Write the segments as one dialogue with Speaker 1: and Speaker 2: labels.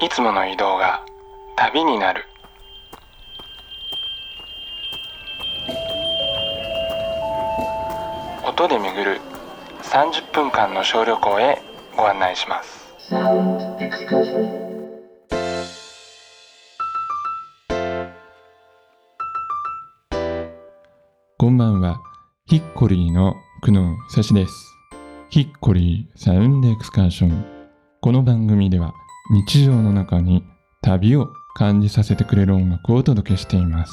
Speaker 1: いつもの移動が旅になる。音で巡る30分間の小旅行へご案内します。こんばんは。ヒッコリーの久野久志です。ヒッコリーサウンドエクスカーション。この番組では日常の中に旅を感じさせてくれる音楽をお届けしています。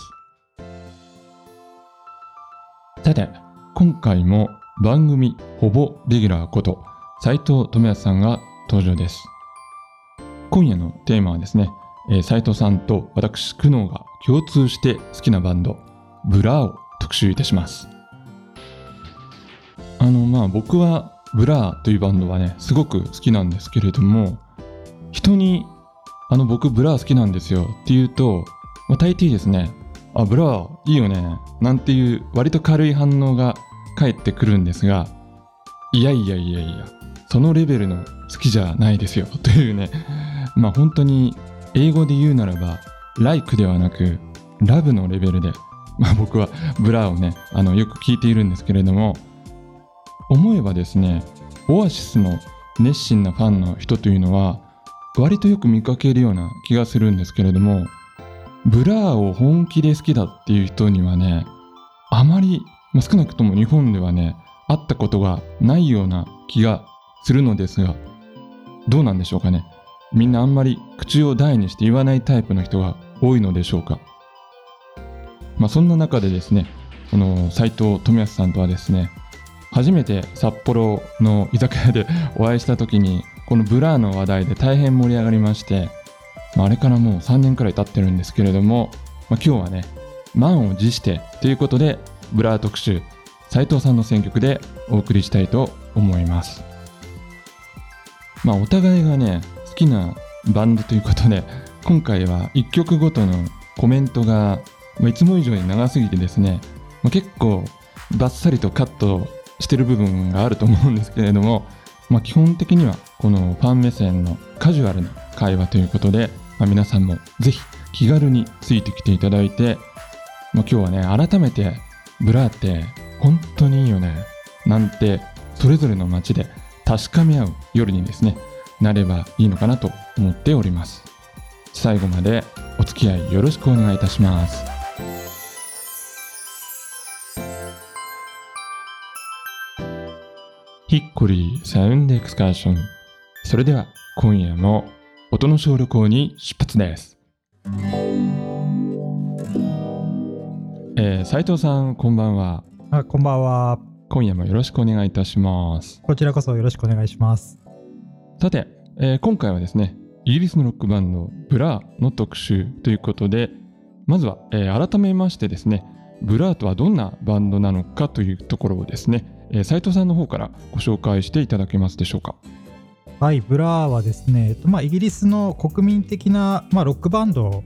Speaker 1: さて今回も番組ほぼレギュラーこと斉藤智康さんが登場です。今夜のテーマはですね、えー、斉藤さんと私久能が共通して好きなバンドブラーを特集いたします。あのまあ僕はブラーというバンドはねすごく好きなんですけれども人にあの僕ブラー好きなんですよって言うと、まあ、大抵ですねあブラーいいよねなんていう割と軽い反応が返ってくるんですがいやいやいやいやそのレベルの好きじゃないですよというね。まあ本当に英語で言うならば like ではなく love のレベルでまあ僕はブラーをねあのよく聞いているんですけれども思えばですねオアシスの熱心なファンの人というのは割とよく見かけるような気がするんですけれどもブラーを本気で好きだっていう人にはねあまり、まあ、少なくとも日本ではね会ったことがないような気がするのですがどうなんでしょうかね。みんなあんまり口を大にして言わないタイプの人が多いのでしょうか。まあそんな中でですねこの斉藤富康さんとはですね初めて札幌の居酒屋でお会いした時にこのブラーの話題で大変盛り上がりまして、まあ、あれからもう3年くらい経ってるんですけれども、まあ、今日はね満を持してということでブラー特集斉藤さんの選曲でお送りしたいと思います。まあお互いがね好きなバンドということで今回は1曲ごとのコメントがまいつも以上に長すぎてですね、まあ、結構バッサリとカットしてる部分があると思うんですけれども、まあ、基本的にはこのファン目線のカジュアルな会話ということで、まあ、皆さんもぜひ気軽についてきていただいて、まあ、今日はね改めてブラーって本当にいいよねなんてそれぞれの街で確かめ合う夜にですねなればいいのかなと思っております。最後までお付き合いよろしくお願いいたします。ヒッコリーサウンドエクスカーション。それでは今夜も音の小旅行に出発です。えー、斉藤さんこんばんは。
Speaker 2: あこんばんは。
Speaker 1: 今夜もよろしくお願いいたします。
Speaker 2: こちらこそよろしくお願いします。
Speaker 1: さて、えー、今回はですねイギリスのロックバンドブラーの特集ということでまずは、えー、改めましてですねブラーとはどんなバンドなのかというところをですね、えー、斉藤さんの方からご紹介していただけますでしょうか
Speaker 2: はいブラーはですね、まあ、イギリスの国民的な、まあ、ロックバンド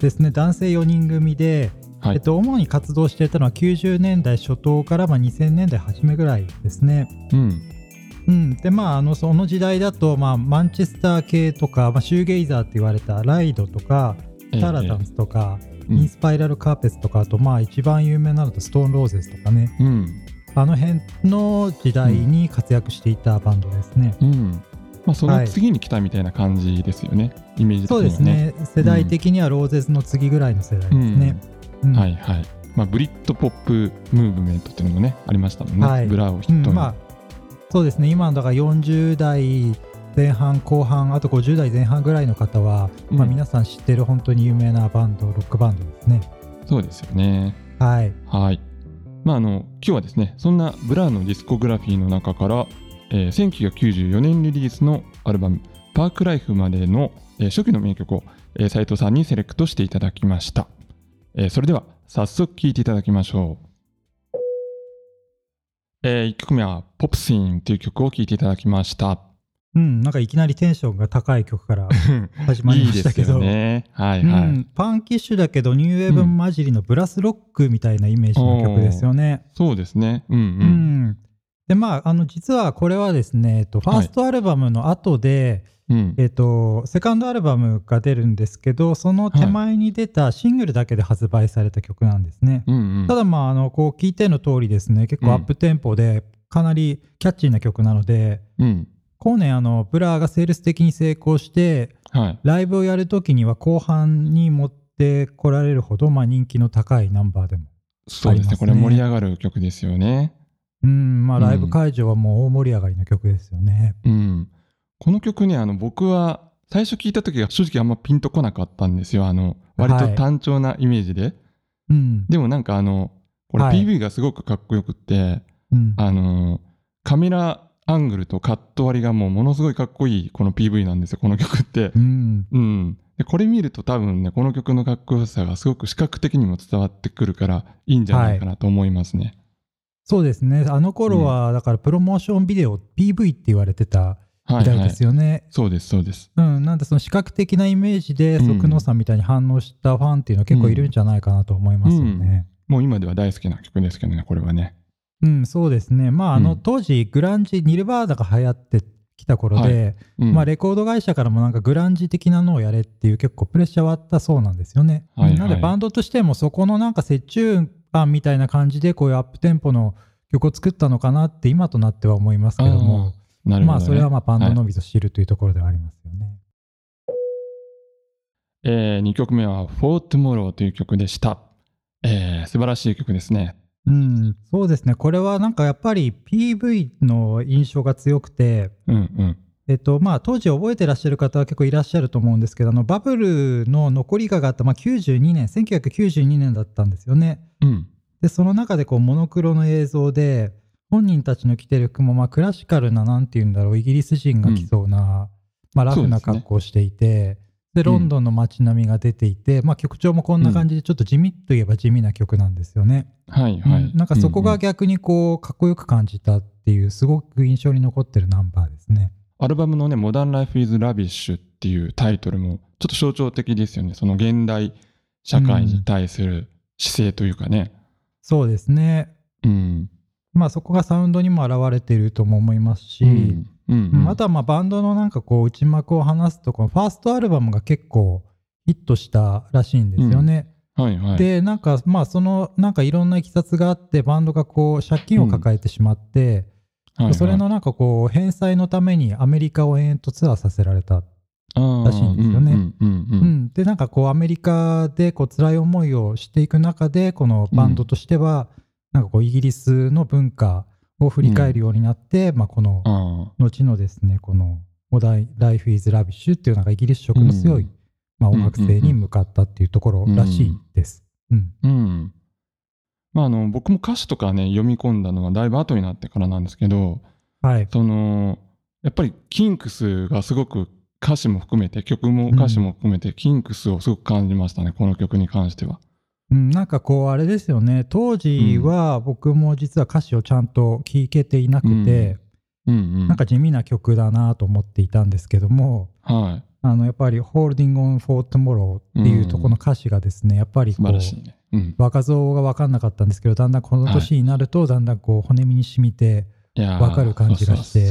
Speaker 2: ですね、うん、男性4人組で、はい、えっと、主に活動していたのは90年代初頭からまあ2000年代初めぐらいですね。うん。うん、でまああのその時代だと、まあ、マンチェスター系とか、まあ、シューゲイザーって言われたライドとかタラタンスとか、ええ、インスパイラルカーペスとかあとまあ一番有名なのとストーンローゼスとかね、うん、あの辺の時代に活躍していたバンドですね。うん
Speaker 1: まあ、その次に来たみたいな感じですよね、はい、イメージ的には、
Speaker 2: ね、そうですね。世代的にはローゼスの次ぐらいの世代ですね。
Speaker 1: うん、はいはい。まあ、ブリットポップムーブメントっていうのもねありましたもんね、はい、ブラーを筆頭に、うん。まあ、
Speaker 2: そうですね。今のだから40代前半後半あと50代前半ぐらいの方は、うん、まあ、皆さん知ってる本当に有名なバンドロックバンドですね。
Speaker 1: そうですよね。
Speaker 2: はい。
Speaker 1: はい。まああの今日はですねそんなブラーのディスコグラフィーの中からえー、1994年リリースのアルバム「パークライフ」までの、えー、初期の名曲を、えー、斉藤さんにセレクトしていただきました、えー、それでは早速聴いていただきましょう、えー、1曲目は「ポプシーン」という曲を聴いていただきました。
Speaker 2: うん、なんかいきなりテンションが高い曲から始まりましたけど。
Speaker 1: ね。はいはい、うん、
Speaker 2: パンキッシュだけどニューウェーブ混じりのブラスロックみたいなイメージの曲ですよね、
Speaker 1: うん、そうですね。うん、うん、うん
Speaker 2: でまああの実はこれはですね、えっと、ファーストアルバムの後で、はい、えっと、セカンドアルバムが出るんですけどその手前に出たシングルだけで発売された曲なんですね、はいただまああのこう聞いての通りですね結構アップテンポでかなりキャッチーな曲なので、うん、後年あのブラーがセールス的に成功して、はい、ライブをやるときには後半に持ってこられるほど、まあ、人気の高いナンバーでも、ね、
Speaker 1: そうですね。これ盛り上がる曲ですよね
Speaker 2: うんまあライブ会場はもう大盛り上がりの曲ですよね、
Speaker 1: うん、この曲ねあの僕は最初聞いた時は正直あんまピンとこなかったんですよあの割と単調なイメージで、はい、うん、でもなんかあのこれ PV がすごくかっこよくって、はい、あのカメラアングルとカット割りがもうものすごいかっこいいこの PV なんですよ、この曲って。うん。うん。でこれ見ると多分ね、この曲のかっこよさがすごく視覚的にも伝わってくるからいいんじゃないかなと思いますね。はい、
Speaker 2: そうですね。あの頃は、だからプロモーションビデオ、PV って言われてた時代ですよね。はいはい、
Speaker 1: そうです、そうです。
Speaker 2: うん。なんでその視覚的なイメージで、即能さんみたいに反応したファンっていうのは結構いるんじゃないかなと思いますよね。うんうん、
Speaker 1: もう今では大好きな曲ですけどね、これはね。
Speaker 2: うん、そうですね。まあ、あの、当時、グランジ、ニルバーナが流行ってきた頃で、はいうん、まあ、レコード会社からもなんかグランジ的なのをやれっていう結構プレッシャーはあったそうなんですよね。はいはい、なので、バンドとしてもそこのなんか折衷案みたいな感じで、こういうアップテンポの曲を作ったのかなって今となっては思いますけども、どね、まあ、それはまあバンドのみぞ知るというところではありますよね。はい、
Speaker 1: えー、2曲目は For Tomorrow という曲でした。えー、素晴らしい曲ですね。
Speaker 2: うん、そうですね。これはなんかやっぱり PV の印象が強くて、うんうん、えっとまあ、当時覚えてらっしゃる方は結構いらっしゃると思うんですけどあのバブルの残りがあった、まあ、92年1992年だったんですよね。うん、でその中でこうモノクロの映像で本人たちの着てる服もまあクラシカルななんて言うんだろうイギリス人が着そうな、うん、まあ、ラフな格好をしていて。でロンドンの街並みが出ていて、うん、まあ、曲調もこんな感じでちょっと地味といえば地味な曲なんですよね。
Speaker 1: はいはい、
Speaker 2: うん、なんかそこが逆にこうかっこよく感じたっていうすごく印象に残ってるナンバーですね。
Speaker 1: アルバムのね「モダン・ライフ・イズ・ラビッシュ」っていうタイトルもちょっと象徴的ですよね。その現代社会に対する姿勢というかね。うん、
Speaker 2: そうですね。うん、まあそこがサウンドにも表れているとも思いますし、うん。うんうん、あとはまあバンドのなんかこう内幕を話すとこのファーストアルバムが結構ヒットしたらしいんですよね。うん、はいはい、でなんかまあそのなんかいろんないきさつがあってバンドがこう借金を抱えてしまって、うん。はいはい、それのなんかこう返済のためにアメリカを延々とツアーさせられたらしいんですよね。でなんかこうアメリカでこう辛い思いをしていく中でこのバンドとしては、なんかこうイギリスの文化を振り返るようになって、うん、まあ、この後のですねこの「モダイ・ライフ・イズ・ラビッシュ」っていうなんかイギリス色の強い、うん、まあ、音楽性に向かったっていうところらしいです。うん。
Speaker 1: まあ、あの僕も歌詞とかね読み込ん。だのはだいぶ後になってからなんですけど、はい、そのやっぱりキンクスがすごく歌詞も含めて曲も歌詞も含めてキンクスをすごく感じましたね、この曲に関しては。
Speaker 2: うん、なんかこうあれですよね。当時は僕も実は歌詞をちゃんと聴けていなくて、うん。うんうん、なんか地味な曲だなと思っていたんですけども、はい、あのやっぱり「Holding on for Tomorrow」っていうとこの歌詞がですねやっぱりこう、ね。うん、若造が分かんなかったんですけどだんだんこの年になるとだんだんこう骨身に染みて分かる感じがして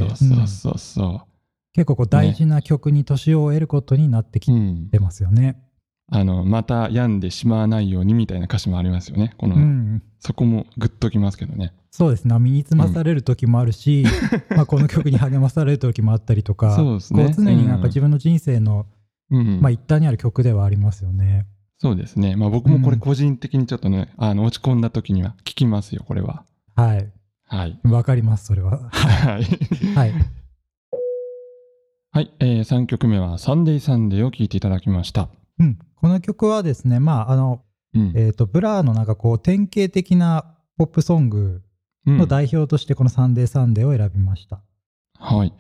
Speaker 2: 結構こう大事な曲に年を得ることになってきてますよね。
Speaker 1: あのまた病んでしまわないようにみたいな歌詞もありますよね。この、うん、そこもグッときますけどね。
Speaker 2: そうですね。身につまされる時もあるし、うん、まあこの曲に励まされる時もあったりとかそうです、ね、こう常になんか自分の人生の、うん、まあ、一端にある曲ではありますよね。
Speaker 1: そうですね。まあ僕もこれ個人的にちょっとね、あの落ち込んだ時には聞きますよこれは。
Speaker 2: はい。はい。わかりますそれは。はい。
Speaker 1: はいはい、えー、3曲目は「サンデーサンデー」を聴いていただきました
Speaker 2: うん、この曲はですね、まあ、あの、うん、えっ、ー、と、ブラーのなんかこう、典型的なポップソングの代表として、このサンデーサンデーを選びました。
Speaker 1: うん、はい。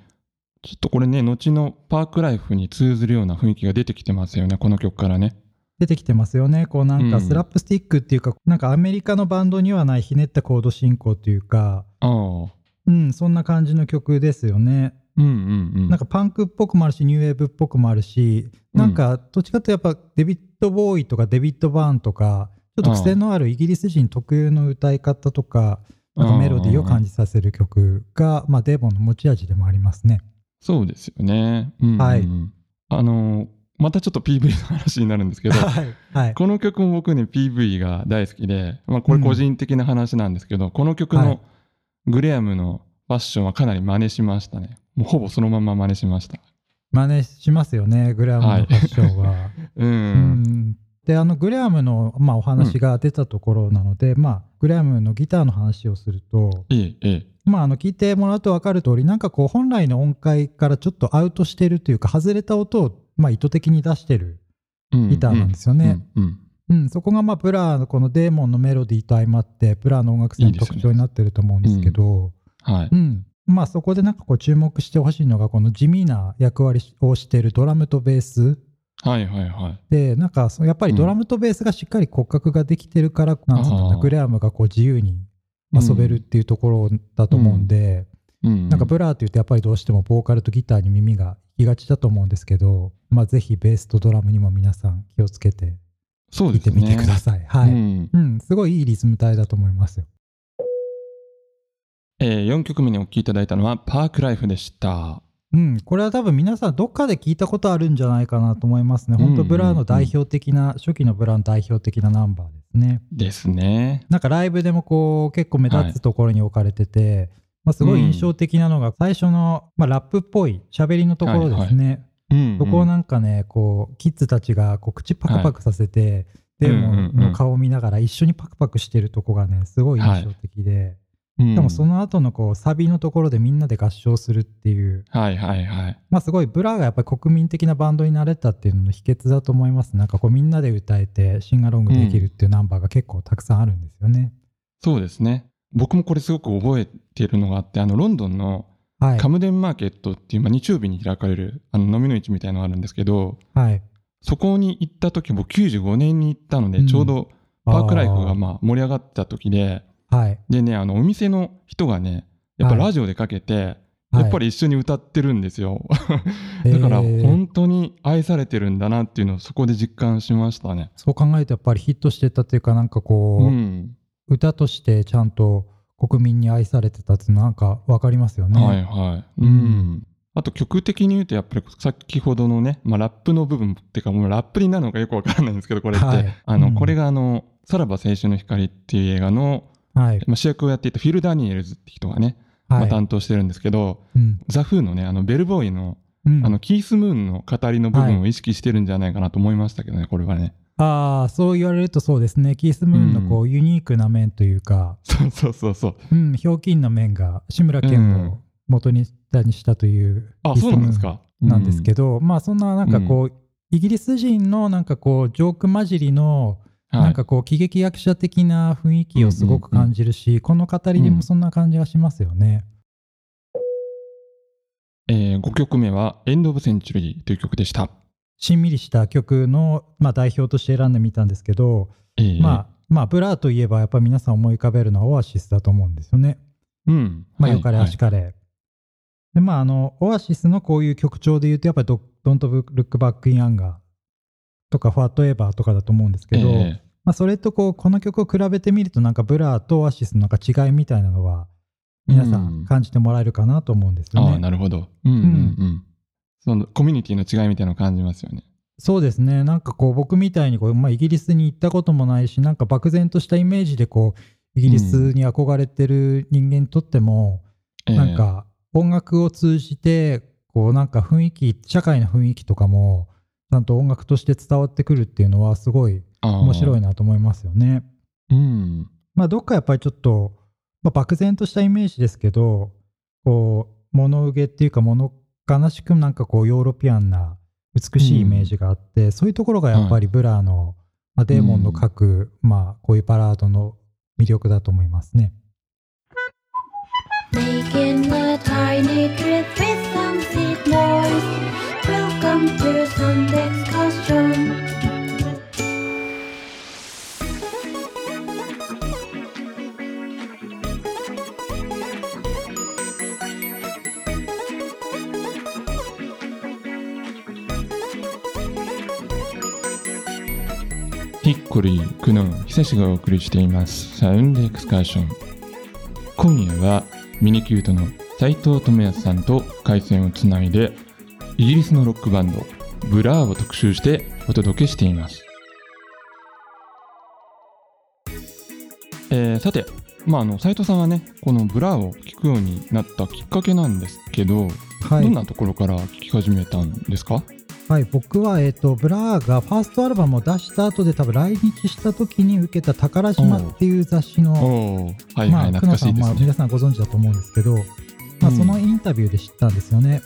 Speaker 1: ちょっとこれね、後のパークライフに通ずるような雰囲気が出てきてますよね、この曲からね。
Speaker 2: 出てきてますよね。こうなんかスラップスティックっていうか、うん、なんかアメリカのバンドにはないひねったコード進行というか、うん、そんな感じの曲ですよね。うんうんうん、なんかパンクっぽくもあるしニューウェーブっぽくもあるしなんかどっちかというとやっぱデビッド・ボウイとかデビッド・バーンとかちょっと癖のあるイギリス人特有の歌い方とかなんかメロディーを感じさせる曲が、まあ、デーボンの持ち味でもありますね。
Speaker 1: そうですよね。うん、はい。あの、またちょっと PV の話になるんですけど、はい。はい、この曲も僕ね PV が大好きで、まあ、これ個人的な話なんですけど、うん、この曲のグレアムのファッションはかなり真似しましたね。もうほぼそのまま真似しました。
Speaker 2: 真似しますよね、グレアムのファッションは。はい、うん、うんであのグレアムの、まあ、お話が出たところなので、うん、まあ、グレアムのギターの話をすると、まあ、あの聞いてもらうと分かる通りなんかこう本来の音階からちょっとアウトしてるというか外れた音をまあ意図的に出してるギターなんですよね。うん、そこがまあブラーのこのデーモンのメロディーと相まってブラーの音楽性の特徴になってると思うんですけど、はいうん、まあそこでなんかこう注目してほしいのがこの地味な役割をしてるドラムとベース。
Speaker 1: はいはいはい。
Speaker 2: で、なんかやっぱりドラムとベースがしっかり骨格ができてるから、なんつうんだグレアムがこう自由に遊べるっていうところだと思うんで、うん、なんかブラーって言うとやっぱりどうしてもボーカルとギターに耳が行きがちだと思うんですけど、まあ、ぜひベースとドラムにも皆さん気をつけて聴いてみてください。ね、はい、うん、うん。すごいいいリズム隊だと思いますよ。
Speaker 1: えー、4曲目にお聴きいただいたのはパークライフでした。
Speaker 2: うん、これは多分皆さんどっかで聞いたことあるんじゃないかなと思いますね。本当ブラーの代表的な、初期のブラーの代表的なナンバーですね。
Speaker 1: ですね。
Speaker 2: なんかライブでもこう結構目立つところに置かれてて、はい、まあ、すごい印象的なのが最初の、まあ、ラップっぽい喋りのところですね。はいはいうんうん、そこをなんかねこうキッズたちがこう口パクパクさせて、はい、デーモンの顔を見ながら一緒にパクパクしてるとこがねすごい印象的で、はい、でもその後のこうサビのところでみんなで合唱するっていう、
Speaker 1: はいはいはい、
Speaker 2: まあすごいブラーがやっぱり国民的なバンドになれたっていうのの秘訣だと思います。なんかこうみんなで歌えてシンガロングできるっていうナンバーが結構たくさんあるんですよね。
Speaker 1: うん、そうですね。僕もこれすごく覚えているのがあって、あの、ロンドンのカムデンマーケットっていう、まあ、日曜日に開かれるあの飲みの市みたいなのがあるんですけど、はい、そこに行った時、僕95年に行ったので、ちょうどパークライフがまあ盛り上がった時で、はい、でね、あの、お店の人がね、やっぱラジオでかけて、やっぱり一緒に歌ってるんですよ。だから本当に愛されてるんだなっていうのをそこで実感しましたね。
Speaker 2: そう考えるとやっぱりヒットしてたっていうかなんかこう、うん、歌としてちゃんと国民に愛されてたってなんか分かりますよね。
Speaker 1: はいはい。うん。あと曲的に言うとやっぱり先ほどのね、まあ、ラップの部分っていうかもうラップになるのかよくわからないんですけどこれって、はい、あの、うん、これがあの「さらば青春の光」っていう映画の、はい。まあ、主役をやっていたフィル・ダニエルズって人がね、はい、まあ、担当してるんですけど、うん、ザ・フーのねあのベルボーイの,、あのキース・ムーンの語りの部分を意識してるんじゃないかなと思いましたけどねこれはね。
Speaker 2: ああ、そう言われるとそうですね。キースムーンのこう、うん、ユニークな面というか、
Speaker 1: そうそうそうそう。
Speaker 2: うん、ひょうきんな面が志村けんを元にしたという、
Speaker 1: あ、そうなんですか。
Speaker 2: なんですけど、まあそんななんかこう、イギリス人のなんかこう、ジョーク混じりの、なんかこう、喜劇役者的な雰囲気をすごく感じるし、この語りにもそんな感じがしますよね。
Speaker 1: えー、5曲目は、エンド・オブ・センチュリーという曲でした。
Speaker 2: しんみりした曲の、まあ、代表として選んでみたんですけど、えー、まあ、まあ、ブラーといえばやっぱり皆さん思い浮かべるのはオアシスだと思うんですよね。
Speaker 1: うん。
Speaker 2: まあ、よかれ、あしかれ。はい、で、まあ、あの、オアシスのこういう曲調で言うと、やっぱりド、ドント・ルック・バック・イン・アンガーとか、ホワットエヴァーとかだと思うんですけど、えー、まあ、それとこう、この曲を比べてみると、なんかブラーとオアシスのなんか違いみたいなのは、皆さん感じてもらえるかなと思うんですよね。
Speaker 1: うん、ああ、なるほど。うんうんうん。そのコミュニティの違いみたいなのを感じますよね。
Speaker 2: そうですね。なんかこう僕みたいにこう、まあ、イギリスに行ったこともないし、なんか漠然としたイメージでこう、イギリスに憧れてる人間にとっても、うん、なんか音楽を通じて、こうなんか雰囲気、社会の雰囲気とかも、ちゃんと音楽として伝わってくるっていうのはすごい面白いなと思いますよね。
Speaker 1: うん。
Speaker 2: まあどっかやっぱりちょっと、まあ、漠然としたイメージですけど、こう、物憂げっていうか物悲しくなんかこうヨーロピアンな美しいイメージがあって、うん、そういうところがやっぱりブラーの、まあ、デーモンの書く、うん、まあこういうバラードの魅力だと思いますね。Making a tiny trip with some seed noise.
Speaker 1: ヒッコリー、クノン、久しがお送りしています。サウンドエクスカーション。今夜はミニキュートの斉藤智康さんと回線をつないでイギリスのロックバンドブラーを特集してお届けしています、えー、さてまあ、あの斉藤さんはねこのブラーを聴くようになったきっかけなんですけど、はい、どんなところから聴き始めたんですか？
Speaker 2: はい、僕は、えーと、ブラーがファーストアルバムを出した後で多分来日した時に受けた「宝島」っていう雑誌の、皆さんご存知だと思うんですけど、まあ、そのインタビューで知ったんですよね。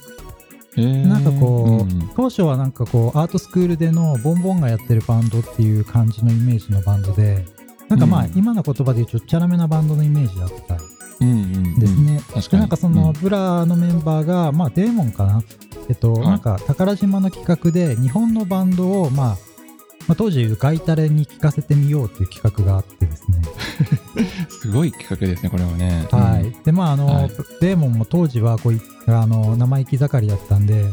Speaker 2: うん、なんかこう、うん、当初はなんかこうアートスクールでのボンボンがやってるバンドっていう感じのイメージのバンドでなんかまあ、今の言葉で言うとチャラめなバンドのイメージだった。ですね。でなんかそのブラーのメンバーが、まあ、デーモンかな。えっと、はい、なんか宝島の企画で日本のバンドを、まあ、まあ、当時外タレに聴かせてみようっていう企画があってですね
Speaker 1: すごい企画ですねこれはね。
Speaker 2: はい、うん、でまああの、はい、デーモンも当時はこうあの生意気盛りだったんで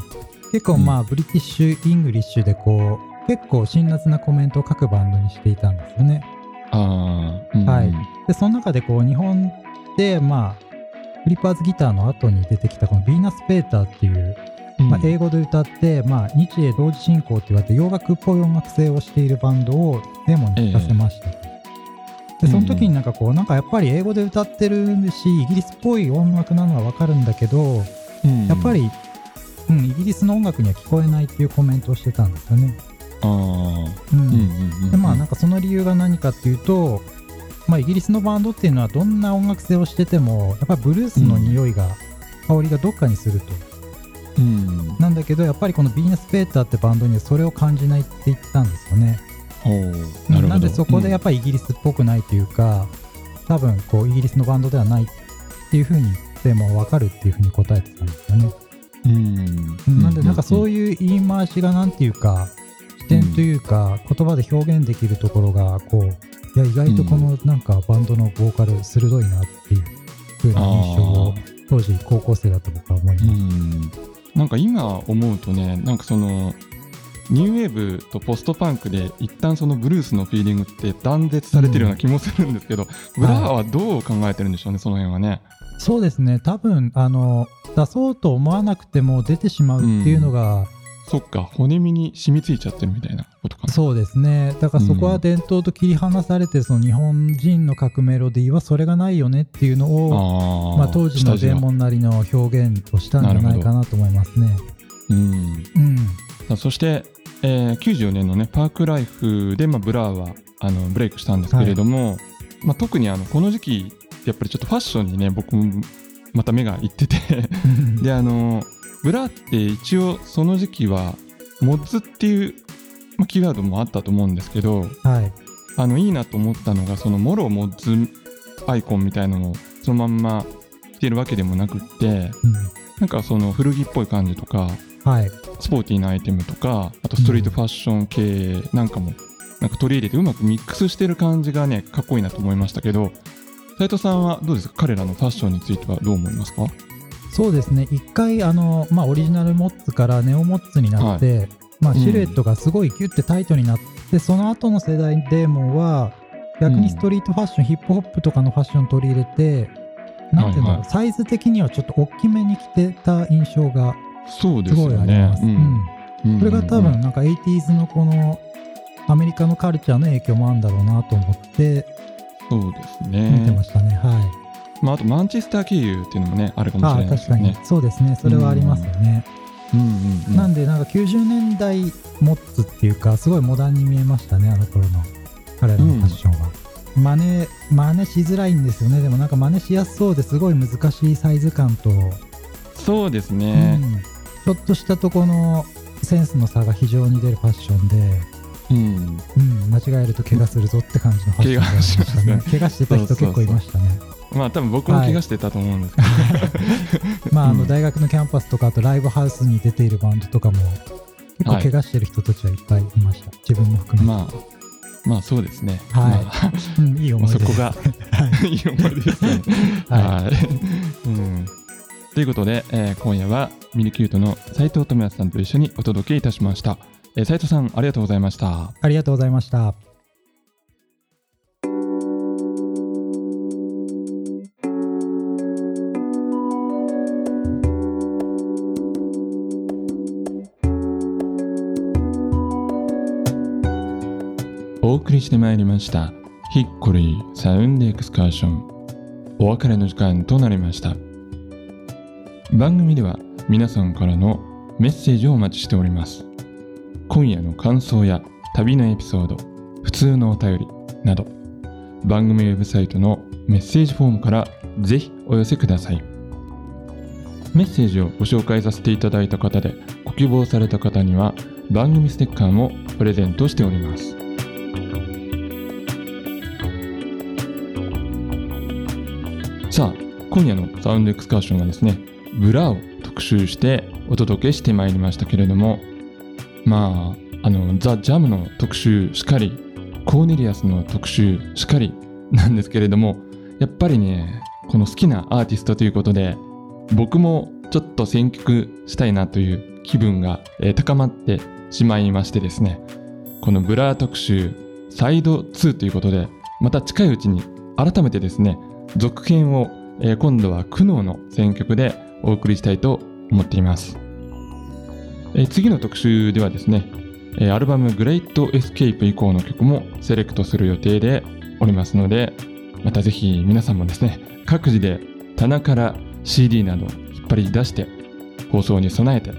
Speaker 2: 結構まあ、うん、ブリティッシュイングリッシュでこう結構辛辣なコメントを各バンドにしていたんですよね。
Speaker 1: ああ、うん、
Speaker 2: はい。でその中でこう日本でまあフリッパーズギターの後に出てきたこのヴィーナス・ペーターっていうまあ、英語で歌って、まあ、日英同時進行って言われて洋楽っぽい音楽性をしているバンドをデモに聴かせました、えでその時になんかこうなんかやっぱり英語で歌ってるしイギリスっぽい音楽なのは分かるんだけど、うん、やっぱり、うん、イギリスの音楽には聞こえないっていうコメントをしてたんですよね。でまあなんかその理由が何かっていうと、まあ、イギリスのバンドっていうのはどんな音楽性をしててもやっぱりブルースの匂いが、うん、香りがどっかにすると。うん、なんだけどやっぱりこのヴィーナス・ペーターってバンドにはそれを感じないって言ってたんですよね。ななんでそこでやっぱりイギリスっぽくないというか、うん、多分こうイギリスのバンドではないっていうふうに言っても分かるっていうふうに答えてたんですよね。うん、なんでなんかそういう言い回しがなんていうか視点というか言葉で表現できるところがこういや意外とこのなんかバンドのボーカル鋭いなっていうふうな印象を当時高校生だと僕は思います。
Speaker 1: なんか今思うとねなんかそのニューウェーブとポストパンクで一旦そのブルースのフィーリングって断絶されてるような気もするんですけど、うん、ブラーはどう考えてるんでしょうね、はい、その辺はね。
Speaker 2: そうですね。多分あの出そうと思わなくても出てしまうっていうのが、
Speaker 1: そっか骨身に染みついちゃってるみたいなことかな。
Speaker 2: そうですね。だからそこは伝統と切り離されて、その日本人の書くメロディーはそれがないよねっていうのをまあ、当時のデーモンなりの表現をしたんじゃないかなと思いますね。うん、
Speaker 1: うん、そして、えー、94年のねパークライフで、まあ、ブラーはあのブレイクしたんですけれども、はい、まあ、特にあのこの時期やっぱりちょっとファッションにね僕もまた目がいってて であのブラって一応その時期はモッズっていう、まあ、キーワードもあったと思うんですけど、はい、あのいいなと思ったのがそのもろモッズアイコンみたいなのをそのまんま着てるわけでもなくって、うん、なんかその古着っぽい感じとか、はい、スポーティーなアイテムとかあとストリートファッション系なんかもなんか取り入れてうまくミックスしてる感じがねかっこいいなと思いましたけど斉藤さんはどうですか？彼らのファッションについてはどう思いますか？
Speaker 2: そうですね。一回あの、まあ、オリジナルモッツからネオモッツになって、はい、まあ、シルエットがすごいギュッてタイトになって、うん、その後の世代デーモンは逆にストリートファッション、うん、ヒップホップとかのファッション取り入れてなんていうの、はいはい、サイズ的にはちょっと大きめに着てた印象がすごいあります。これが多分なんか 80s のこのアメリカのカルチャーの影響もあるんだろうなと思って
Speaker 1: そうですね。
Speaker 2: 見てましたね。はい。
Speaker 1: まあ、あとマンチェスター経由っていうのもねあるかもしれないですね。
Speaker 2: そうですね。それはありますよね。うんうんうん、なんでなんか90年代モッツっていうかすごいモダンに見えましたねあの頃の。彼らのファッションは。うん、真似真似しづらいんですよね。でもなんか真似しやすそうですごい難しいサイズ感と。
Speaker 1: そうですね、
Speaker 2: うん、ちょっとしたとこのセンスの差が非常に出るファッションで、うん、うん、間違えると怪我するぞって感じのファッションがありましたね。怪我してた人結構いましたね。
Speaker 1: まあ多分僕も怪我してたと思うんですけど、
Speaker 2: はい、まああの大学のキャンパスとかあとライブハウスに出ているバンドとかも結構怪我してる人たちはいっぱいいました、自分も含め
Speaker 1: て。まあまあそうですね。
Speaker 2: はい。ま
Speaker 1: あ、うん、いい思い出 そこが、い、い思い出ですね。はい。うん。ということで、えー、今夜はミニキュートの斉藤智也さんと一緒にお届けいたしました。えー、斉藤さん、ありがとうございました。
Speaker 2: ありがとうございました。
Speaker 1: お送りしてまいりました。ヒッコリーサウンドエクスカーション。お別れの時間となりました。番組では皆さんからのメッセージをお待ちしております。今夜の感想や旅のエピソード普通のお便りなど番組ウェブサイトのメッセージフォームからぜひお寄せください。メッセージをご紹介させていただいた方でご希望された方には番組ステッカーもプレゼントしております。さあ今夜のサウンドエクスカーションはですねブラを特集してお届けしてまいりましたけれどもまああのザ・ジャムの特集しかりコーネリアスの特集しかり なんですけれどもやっぱりねこの好きなアーティストということで僕もちょっと選曲したいなという気分が、えー、高まってしまいましてですねこのブラー特集サイド2ということでまた近いうちに改めてですね続編を、えー、今度は苦悩の選曲でお送りしたいと思っています、え、次の特集ではですね、え、アルバムグレイトエスケープ以降の曲もセレクトする予定でおりますのでまたぜひ皆さんもですね各自で棚から CD など引っ張り出して放送に備えてウ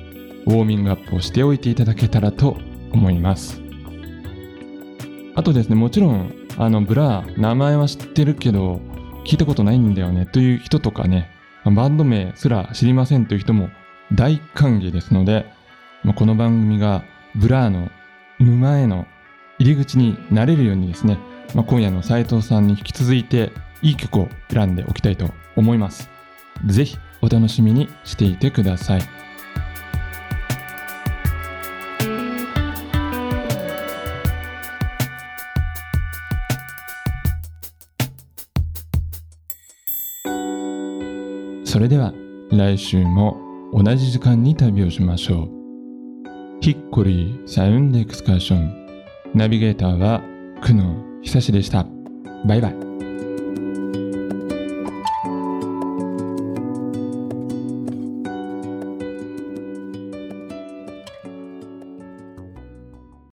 Speaker 1: ォーミングアップをしておいていただけたらと思います。あとですねもちろんあのブラー名前は知ってるけど聞いたことないんだよねという人とかねバンド名すら知りませんという人も大歓迎ですのでこの番組がブラーの沼への入り口になれるようにですね、今夜の斉藤さんに引き続いていい曲を選んでおきたいと思います。ぜひお楽しみにしていてください。それでは来週も同じ時間に旅をしましょう。ヒッコリーサウンドエクスカーションナビゲーターは久野久志でした。バイバイ。